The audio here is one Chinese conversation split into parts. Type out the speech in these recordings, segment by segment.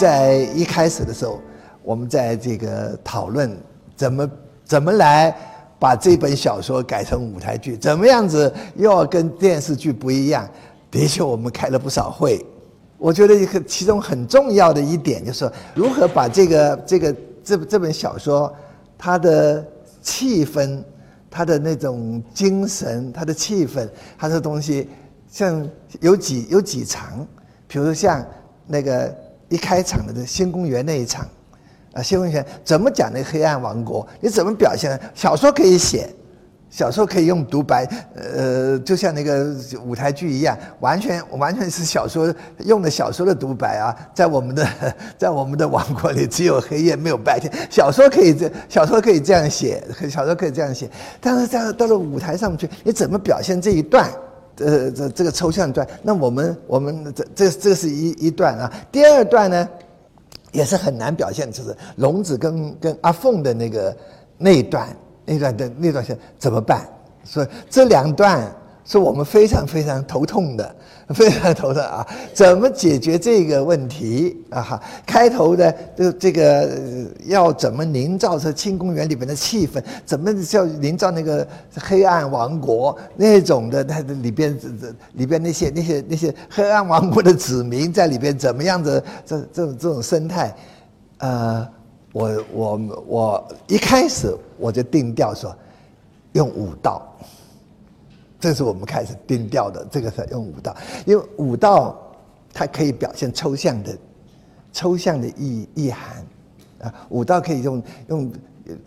在一开始的时候，我们在这个讨论怎么怎么来把这本小说改成舞台剧，怎么样子又要跟电视剧不一样。的确，我们开了不少会。我觉得一个其中很重要的一点就是，如何把这个这个这这本小说它的气氛、它的那种精神、它的气氛、它的东西，像有几有几场，比如像那个一开场的这新公园那一场，啊，新公园怎么讲那黑暗王国？你怎么表现？小说可以写。小说可以用独白，呃，就像那个舞台剧一样，完全完全是小说用的小说的独白啊，在我们的 在我们的王国里只有黑夜没有白天。小说可以这小说可以这样写，小说可以这样写，但是在到了舞台上面去，你怎么表现这一段？呃，这这个抽象段，那我们我们这这这是一一段啊。第二段呢，也是很难表现，就是龙子跟跟阿凤的那个那一段。那段的那段线怎么办？所以这两段是我们非常非常头痛的，非常头痛啊！怎么解决这个问题啊？哈，开头的这这个要怎么营造这清宫园里边的气氛？怎么叫营造那个黑暗王国那种的？它的里边这里边那些那些那些黑暗王国的子民在里边怎么样的这这种这种生态？呃。我我我一开始我就定调说，用武道，这是我们开始定调的。这个是用武道，因为武道它可以表现抽象的、抽象的意意涵啊。武道可以用用，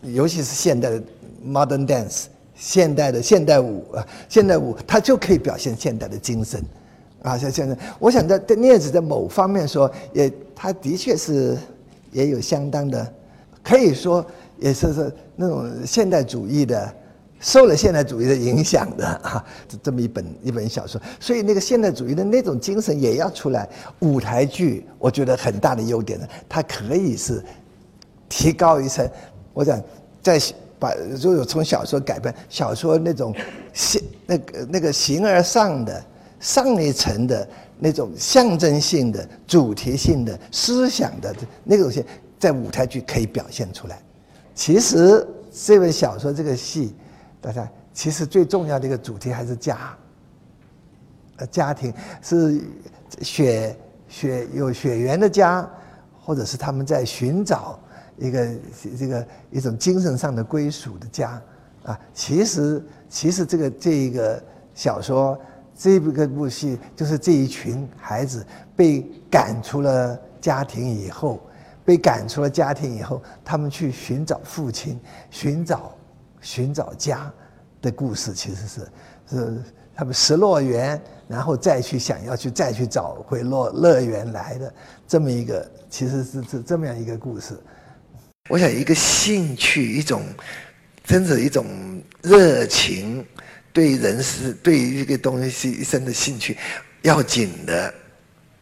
尤其是现代的 modern dance，现代的现代舞啊，现代舞它就可以表现现代的精神啊。像现在，我想在在镊子在某方面说，也它的确是。也有相当的，可以说也是是那种现代主义的，受了现代主义的影响的 啊，这这么一本一本小说，所以那个现代主义的那种精神也要出来。舞台剧我觉得很大的优点呢，它可以是提高一层。我想在把如果从小说改编，小说那种形那个那个形而上的上一层的。那种象征性的、主题性的、思想的那个东西，在舞台剧可以表现出来。其实这本小说、这个戏，大家其实最重要的一个主题还是家。呃，家庭是血血有血缘的家，或者是他们在寻找一个这个一种精神上的归属的家啊。其实，其实这个这一个小说。这个部戏就是这一群孩子被赶出了家庭以后，被赶出了家庭以后，他们去寻找父亲、寻找寻找家的故事，其实是是他们失乐园，然后再去想要去再去找回乐乐园来的这么一个，其实是是这么样一个故事。我想一个兴趣，一种真的，一种热情。对人是对一个东西一生的兴趣，要紧的，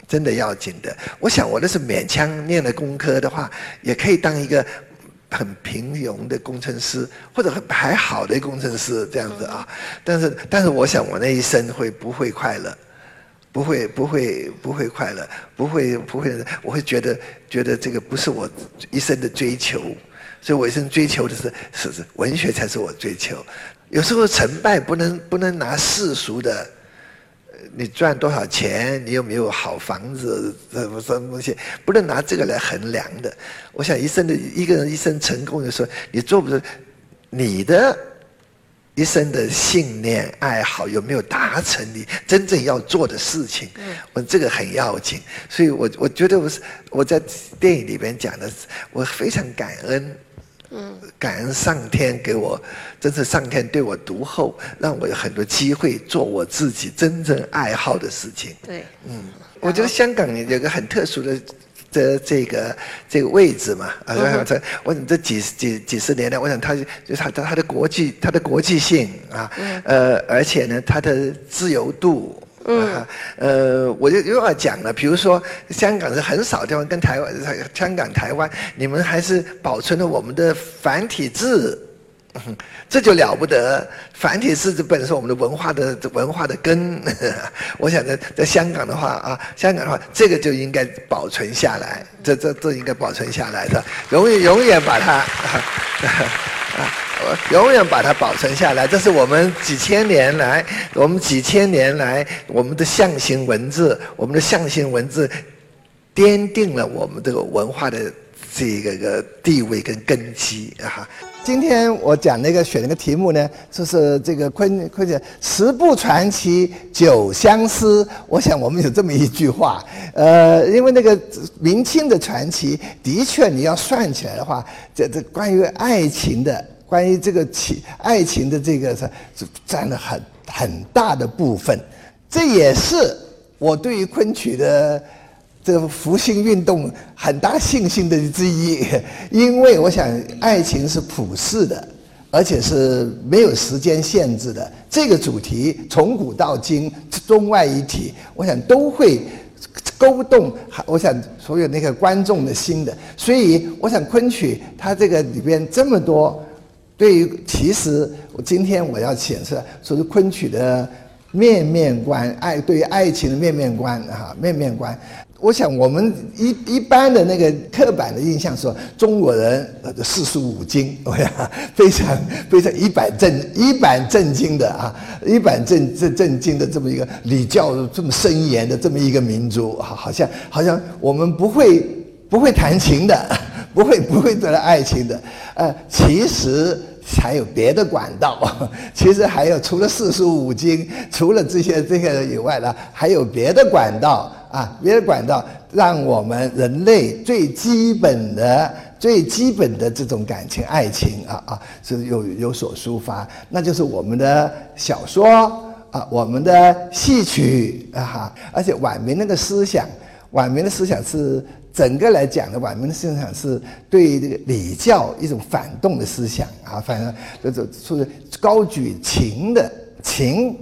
真的要紧的。我想我那是勉强念了工科的话，也可以当一个很平庸的工程师，或者还好的工程师这样子啊。但是，但是我想我那一生会不会快乐？不会，不会，不会快乐，不会，不会。我会觉得，觉得这个不是我一生的追求。所以我一生追求的是，是是文学才是我追求。有时候成败不能不能拿世俗的，你赚多少钱，你有没有好房子，什么什么东西，不能拿这个来衡量的。我想一生的一个人一生成功的时候，你做不做你的一生的信念爱好有没有达成你真正要做的事情？我这个很要紧。所以我我觉得我是我在电影里边讲的，我非常感恩。嗯，感恩上天给我，真是上天对我独厚，让我有很多机会做我自己真正爱好的事情。对，嗯，我觉得香港有个很特殊的这这个这个位置嘛，啊，这我想这几几几十年来，我想它就是它它的国际它的国际性啊，呃，而且呢，它的自由度。嗯，呃，我就又要讲了，比如说香港是很少地方跟台湾，香港、台湾，你们还是保存了我们的繁体字这就了不得。繁体字这本身我们的文化的文化的根。我想在在香港的话啊，香港的话，这个就应该保存下来，这这这应该保存下来的，永远永远把它，永远把它保存下来。这是我们几千年来，我们几千年来我们的象形文字，我们的象形文字奠定了我们这个文化的这个个地位跟根基啊。今天我讲那个选那个题目呢，就是这个昆昆姐十部传奇九相思。我想我们有这么一句话，呃，因为那个明清的传奇，的确你要算起来的话，这这关于爱情的，关于这个情爱情的这个是占了很很大的部分。这也是我对于昆曲的。这个复兴运动很大信心的之一，因为我想爱情是普世的，而且是没有时间限制的。这个主题从古到今，中外一体，我想都会勾动，我想所有那个观众的心的。所以，我想昆曲它这个里边这么多，对于其实我今天我要显示，说是昆曲的面面观，爱对于爱情的面面观啊，面面观。我想，我们一一般的那个刻板的印象说，中国人四书五经，非常非常一板正 一板正经的啊，一板正正正经的这么一个礼教这么森严的这么一个民族，好，好像好像我们不会不会弹琴的，不会不会得到爱情的，呃，其实还有别的管道，其实还有除了四书五经，除了这些这些以外呢，还有别的管道。啊，别的管道让我们人类最基本的、最基本的这种感情、爱情啊啊，是有有所抒发，那就是我们的小说啊，我们的戏曲啊哈。而且晚明那个思想，晚明的思想是整个来讲的，晚明的思想是对这个礼教一种反动的思想啊，反正就是说高举情的情。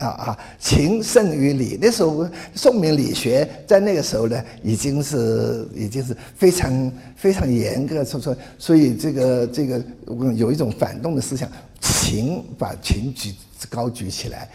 啊啊，情胜于理。那时候宋明理学在那个时候呢，已经是已经是非常非常严格，所说所以这个这个有一种反动的思想，情把情举高举起来。